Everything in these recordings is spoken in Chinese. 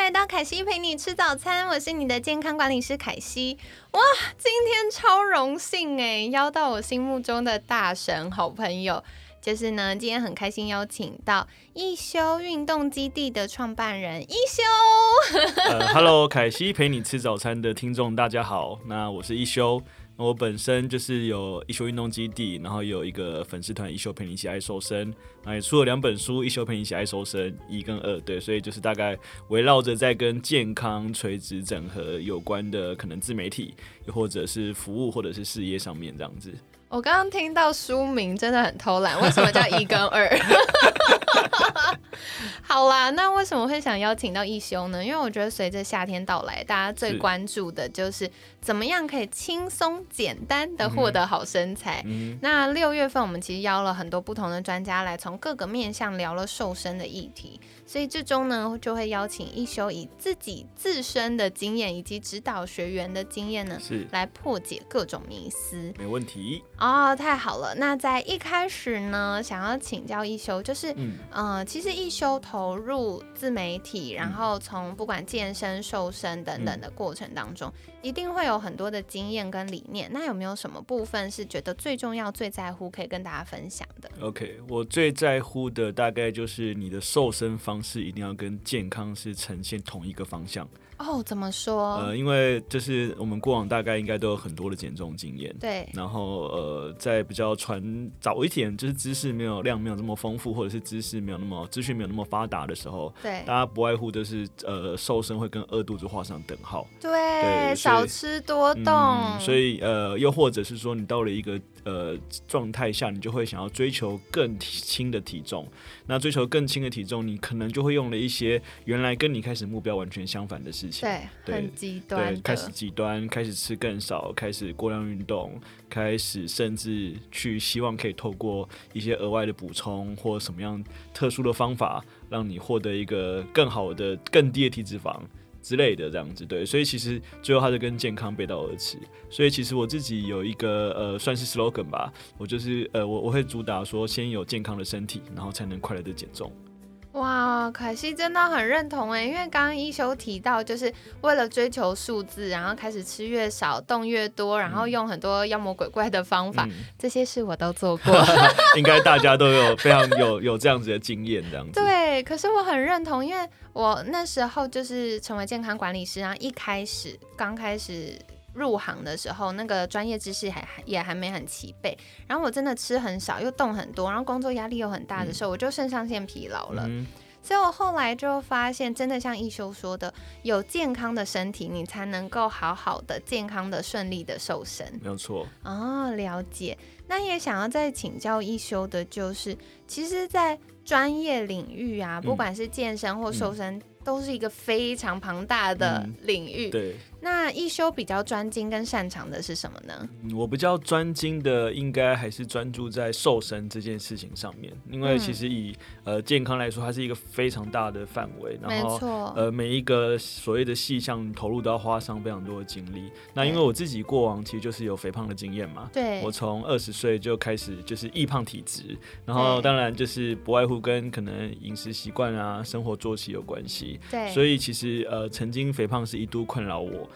来到凯西陪你吃早餐，我是你的健康管理师凯西。哇，今天超荣幸哎，邀到我心目中的大神好朋友，就是呢，今天很开心邀请到一休运动基地的创办人一休。呃，Hello，凯西陪你吃早餐的听众大家好，那我是一休。我本身就是有一休运动基地，然后有一个粉丝团一休陪你一起爱瘦身，也出了两本书，一休陪你一起爱瘦身一跟二，对，所以就是大概围绕着在跟健康垂直整合有关的可能自媒体，又或者是服务或者是事业上面这样子。我刚刚听到书名真的很偷懒，为什么叫一跟二？好啦，那为什么会想邀请到一休呢？因为我觉得随着夏天到来，大家最关注的就是怎么样可以轻松简单的获得好身材。那六月份我们其实邀了很多不同的专家来，从各个面向聊了瘦身的议题。所以最终呢，就会邀请一休以自己自身的经验以及指导学员的经验呢，是来破解各种迷思。没问题哦，太好了。那在一开始呢，想要请教一休，就是，嗯，其实一休投入自媒体，然后从不管健身、瘦身等等的过程当中，一定会有很多的经验跟理念。那有没有什么部分是觉得最重要、最在乎，可以跟大家分享的？OK，我最在乎的大概就是你的瘦身方。式一定要跟健康是呈现同一个方向哦？怎么说？呃，因为就是我们过往大概应该都有很多的减重经验，对。然后呃，在比较传早一点，就是知识没有量没有这么丰富，或者是知识没有那么资讯没有那么发达的时候，对，大家不外乎就是呃瘦身会跟饿肚子画上等号，对，少吃多动。所以呃，又或者是说你到了一个呃状态下，你就会想要追求更轻的体重。那追求更轻的体重，你可能就会用了一些原来跟你开始目标完全相反的事情，对，很极端，对，开始极端，开始吃更少，开始过量运动，开始甚至去希望可以透过一些额外的补充或什么样特殊的方法，让你获得一个更好的、更低的体脂肪。之类的这样子，对，所以其实最后它就跟健康背道而驰。所以其实我自己有一个呃，算是 slogan 吧，我就是呃，我我会主打说，先有健康的身体，然后才能快乐的减重。哇，凯西真的很认同哎，因为刚刚一休提到，就是为了追求数字，然后开始吃越少，动越多，然后用很多妖魔鬼怪的方法，这些事我都做 过。应该大家都有非常有有这样子的经验，这样子。对，可是我很认同，因为我那时候就是成为健康管理师，然后一开始刚开始。入行的时候，那个专业知识还也还没很齐备，然后我真的吃很少，又动很多，然后工作压力又很大的时候，我就肾上腺疲劳了。所以我后来就发现，真的像一休说的，有健康的身体，你才能够好好的、健康的、顺利的瘦身。没有错。哦，了解。那也想要再请教一休的，就是其实，在专业领域啊，不管是健身或瘦身。都是一个非常庞大的领域。对，那一休比较专精跟擅长的是什么呢？我比较专精的应该还是专注在瘦身这件事情上面，因为其实以呃健康来说，它是一个非常大的范围，然后呃每一个所谓的细项投入都要花上非常多的精力。那因为我自己过往其实就是有肥胖的经验嘛，对，我从二十岁就开始就是易胖体质，然后当然就是不外乎跟可能饮食习惯啊、生活作息有关系。对，所以其实呃，曾经肥胖是一度困扰我。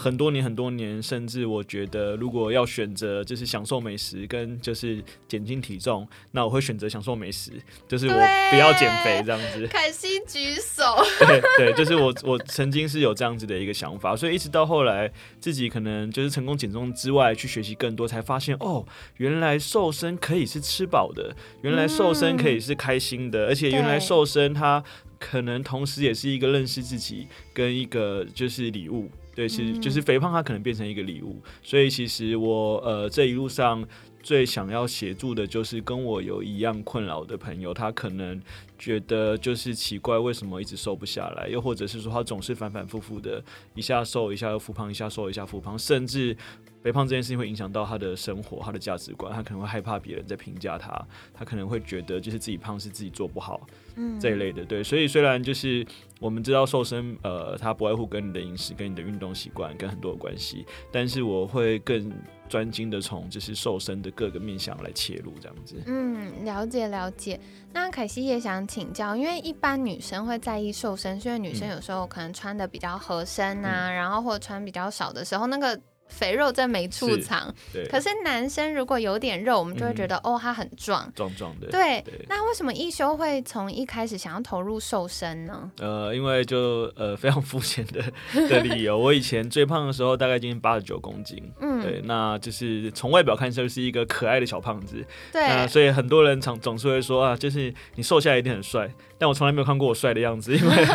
很多年，很多年，甚至我觉得，如果要选择，就是享受美食跟就是减轻体重，那我会选择享受美食，就是我不要减肥这样子。凯西举手。对对，就是我我曾经是有这样子的一个想法，所以一直到后来自己可能就是成功减重之外，去学习更多，才发现哦，原来瘦身可以是吃饱的，原来瘦身可以是开心的，而且原来瘦身它可能同时也是一个认识自己跟一个就是礼物。对，其实就是肥胖，它可能变成一个礼物。所以其实我呃这一路上最想要协助的就是跟我有一样困扰的朋友，他可能觉得就是奇怪，为什么一直瘦不下来，又或者是说他总是反反复复的，一下瘦一下又复胖，一下瘦一下复胖，甚至肥胖这件事情会影响到他的生活、他的价值观，他可能会害怕别人在评价他，他可能会觉得就是自己胖是自己做不好，嗯这一类的。对，所以虽然就是我们知道瘦身，呃，它不外乎跟你的饮食、跟你的运动习惯跟很多有关系，但是我会更专精的从就是瘦身的各个面向来切入，这样子。嗯，了解了解。那凯西也想请教，因为一般女生会在意瘦身，是因为女生嗯有时候可能穿的比较合身啊，然后或者穿比较少的时候，那个肥肉真没处藏。对，可是男生如果有点肉，我们就会觉嗯得、哦，他很壮。壮壮的。对，对那为什么一休会从一开始想要投入瘦身呢？呃，因为就呃非常肤浅的 的理由，我以前最胖的时候大概今天八十九公斤，嗯，对，那就是从外表看就是一个可爱的小胖子，那对，所以很多人常总是会说啊，就是你瘦下来一定很帅，但我从来没有看过我帅的样子，因为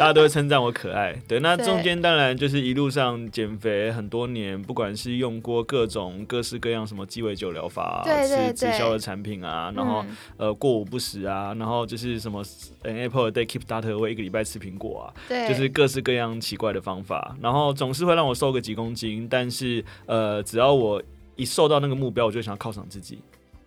大家都会称赞我可爱。对，那中间当然就是一路上减肥很多年，不管是用过各种各式各样什么鸡尾酒疗法、啊，对对吃直对销的产品啊，然后、嗯呃过午不食啊，然后就是什么呃 Apple a day keep data away 一个礼拜吃苹果啊，对，就是各式各样奇怪的方法，然后总是会让我瘦个几公斤，但是呃，只要我一瘦到那个目标，我就想要犒赏自己，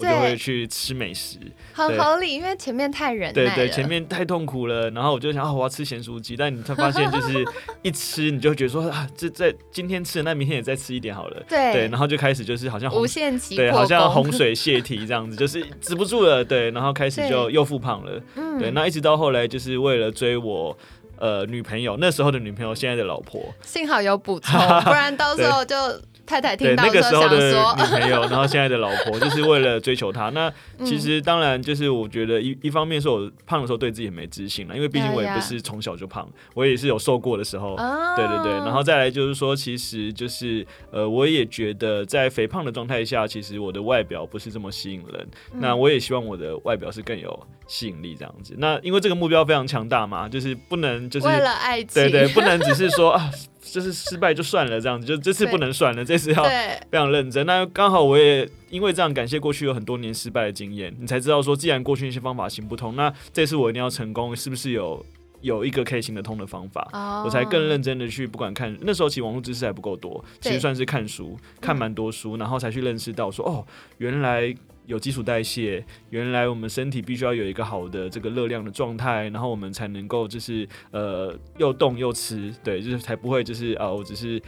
我就会去吃美食。很合理，因为前面太忍耐了。对对，前面太痛苦了，然后我就想啊，我要吃咸酥鸡，但你才发现就是 一吃，你就觉得说啊，这在今天吃的，那明天也再吃一点好了。对对，然后就开始就是好像无限期对，好像洪水泄堤这样子，就是止不住了。对，然后开始就又复胖了。嗯对，那一直到后来，就是为了追我呃女朋友，那时候的女朋友，现在的老婆。幸好有补充，不然到时候就太太听对，到那个时候想的说，女朋友，然后现在的老婆，就是为了追求她。那嗯其实当然就是我觉得一一方面是我胖的时候对自己也没自信了，因为毕竟我也不是从小就胖，我也是有瘦过的时候。哦对对对，然后再来就是说，其实就是呃，我也觉得在肥胖的状态下，其实我的外表不是这么吸引人。嗯那我也希望我的外表是更有吸引力这样子。那因为这个目标非常强大嘛，就是不能就是为了爱情，对对，不能只是说 啊，就是失败就算了这样子，就这次不能算了，这次要非常认真。那刚好我也因为这样感谢过去有很多年失败的经验，你才知道说，既然过去那些方法行不通，那这次我一定要成功，是不是有有一个可以行得通的方法？哦我才更认真的去，不管看那时候其实网络知识还不够多，其实算是看书看蛮多书，然后才去认识到说哦，原来有基础代谢，原来我们身体必须要有一个好的这个热量的状态，然后我们才能够就是呃又动又吃，对，就是才不会就是啊、我只是，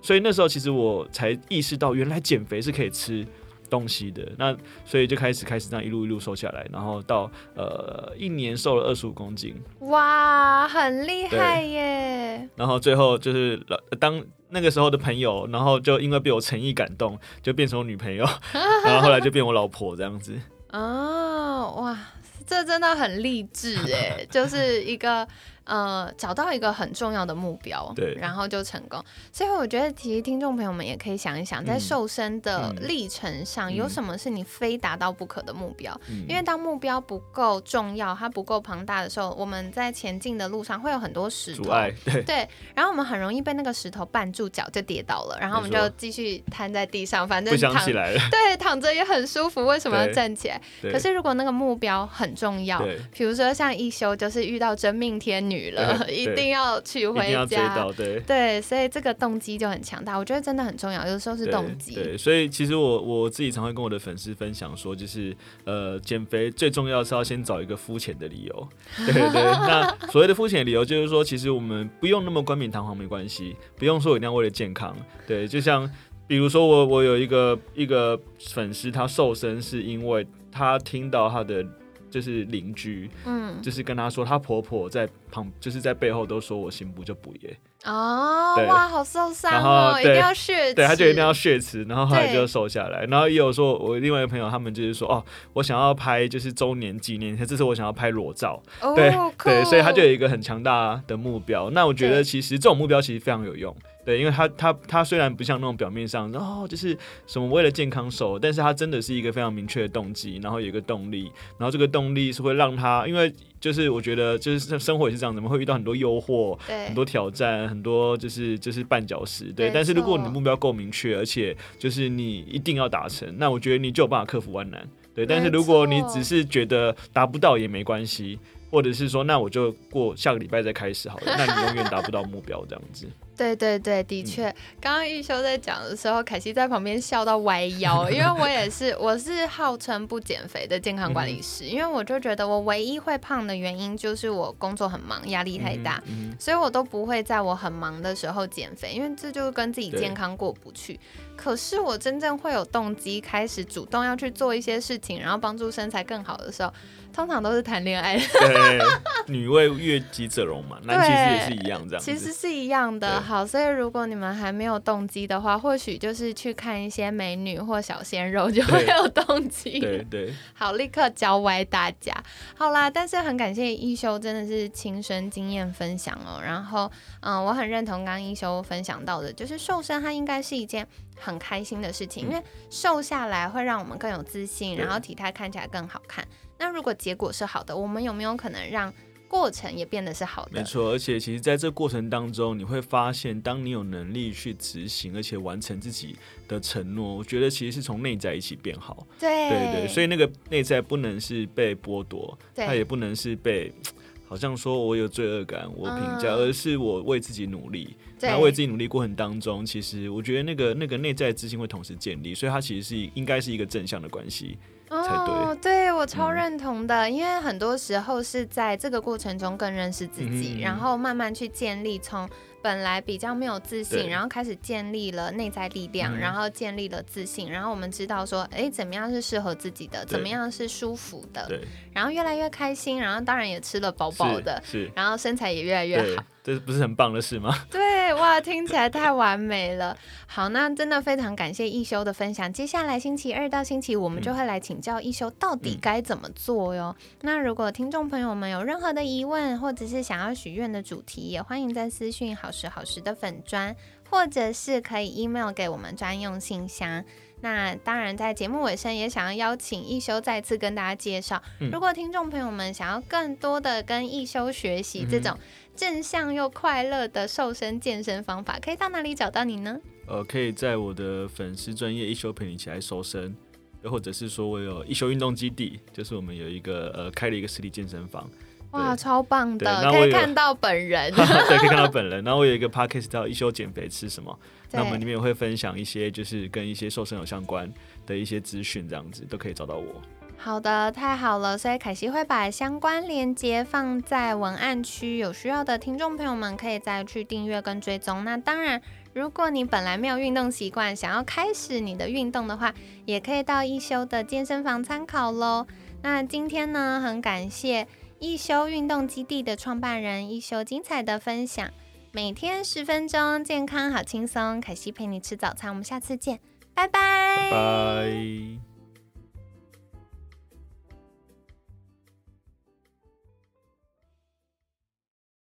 所以那时候其实我才意识到原来减肥是可以吃。东西的那，所以就开始开始这样一路一路瘦下来，然后到呃一年瘦了二十五公斤，哇，很厉害耶！然后最后就是老当那个时候的朋友，然后就因为被我诚意感动，就变成我女朋友，然后后来就变我老婆这样子。哦，哇，这真的很励志哎，就是一个呃找到一个很重要的目标，对然后就成功。所以我觉得其实听众朋友们也可以想一想，在嗯瘦身的嗯历程上，有嗯什么是你非达到不可的目标？嗯因为当目标不够重要，它不够庞大的时候，我们在前进的路上会有很多石头。阻碍，对对，然后我们很容易被那个石头绊住脚，就跌倒了，然后我们就继续瘫在地上，反正不想躺起来了。对，躺着也很舒服，为什么要站起来？可是如果那个目标很重要，比如说像一休就是遇到真命天女了，一定要娶回家。到，对。对，所以这个动机就很强大，我觉得真的很重要，有时候是动机。对，所以其实我我自己常会跟我的粉丝分享说，就是呃，减肥最重要是要先找一个肤浅的理由。对 对，那所谓的肤浅的理由就是说，其实我们不用那么冠冕堂皇，没关系，不用说一定要为了健康。对，就像比如说我我有一个一个粉丝，他瘦身是因为他听到他的就是邻居，嗯，就是跟他说，他婆婆在旁，就是在背后都说我行不就不耶，哦，哇，好受伤哦，一定要血对，他就一定要血池，然后后来就瘦下来。然后也有说，我另外一个朋友，他们就是说，哦，我想要拍就是周年纪念，这次我想要拍裸照，哦，对所以他就有一个很强大的目标。那我觉得其实这种目标其实非常有用。对，因为他他他虽然不像那种表面上哦，就是什么为了健康瘦，但是他真的是一个非常明确的动机，然后有一个动力，然后这个动力是会让他，因为就是我觉得就是生生活也是这样子，我们会遇到很多诱惑，对，很多挑战，很多就是就是绊脚石，对。但是如果你的目标够明确，而且就是你一定要达成，那我觉得你就有办法克服万难，对。但是如果你只是觉得达不到也没关系，或者是说那我就过下个礼拜再开始好了，那你永远达不到目标这样子。对对对，嗯的确，刚刚玉修在讲的时候，凯西在旁边笑到歪腰，因为我也是，我是号称不减肥的健康管理师，因为我就觉得我唯一会胖的原因就是我工作很忙，压力太大，所以我都不会在我很忙的时候减肥，因为这就跟自己健康过不去。可是我真正会有动机开始主动要去做一些事情，然后帮助身材更好的时候，通常都是谈恋爱。对，女为悦己者容嘛，男其实也是一样这样。其实是一样的。对好，所以如果你们还没有动机的话，或许就是去看一些美女或小鲜肉，就会有动机。对对，好，立刻教歪大家。好啦，但是很感谢一休，真的是亲身经验分享哦。然后，嗯、我很认同刚刚一休分享到的，就是瘦身它应该是一件很开心的事情，因为瘦下来会让我们更有自信，对然后体态看起来更好看。那如果结果是好的，我们有没有可能让过程也变得是好的？没错。而且其实在这过程当中，你会发现，当你有能力去执行，而且完成自己的承诺，我觉得其实是从内在一起变好。对对对，所以那个内在不能是被剥夺，对它也不能是被。好像说我有罪恶感，我评价，嗯而是我为自己努力。对那为自己努力过程当中，其实我觉得那个那个内在自信会同时建立，所以它其实是应该是一个正向的关系。才对。哦，对我超嗯。认同的，因为很多时候是在这个过程中更认识自己，嗯。然后慢慢去建立从本来比较没有自信，然后开始建立了内在力量，嗯。然后建立了自信，然后我们知道说，哎，怎么样是适合自己的，怎么样是舒服的，对，然后越来越开心，然后当然也吃了饱饱的，是，是然后身材也越来越好。，这不是很棒的事吗？对，哇，听起来太完美了。好，那真的非常感谢一休的分享。接下来星期二到星期五，我们就会来请教一休到底嗯该怎么做哟。那如果听众朋友们有任何的疑问，或者是想要许愿的主题，也欢迎在私讯好时好时的粉砖，或者是可以 email 给我们专用信箱。那当然，在节目尾声也想要邀请一休再次跟大家介绍，嗯如果听众朋友们想要更多的跟一休学习这种正向又快乐的瘦身健身方法，可以到哪里找到你呢？呃，可以在我的粉丝专业一休陪你一起来瘦身，又或者是说我有一休运动基地，就是我们有一个呃开了一个实体健身房，哇，超棒的，可以看到本人。对，可以看到本人。然后我有一个 podcast 叫一休减肥吃什么，那我们里，面也会分享一些就是跟一些瘦身有相关的一些资讯，这样子都可以找到我。好的，太好了。所以凯西会把相关链接放在文案区，有需要的听众朋友们可以再去订阅跟追踪。那当然，如果你本来没有运动习惯，想要开始你的运动的话，也可以到一休的健身房参考喽。那今天呢，很感谢一休运动基地的创办人一休精彩的分享。每天十分钟，健康好轻松。凯西陪你吃早餐，我们下次见，拜拜拜。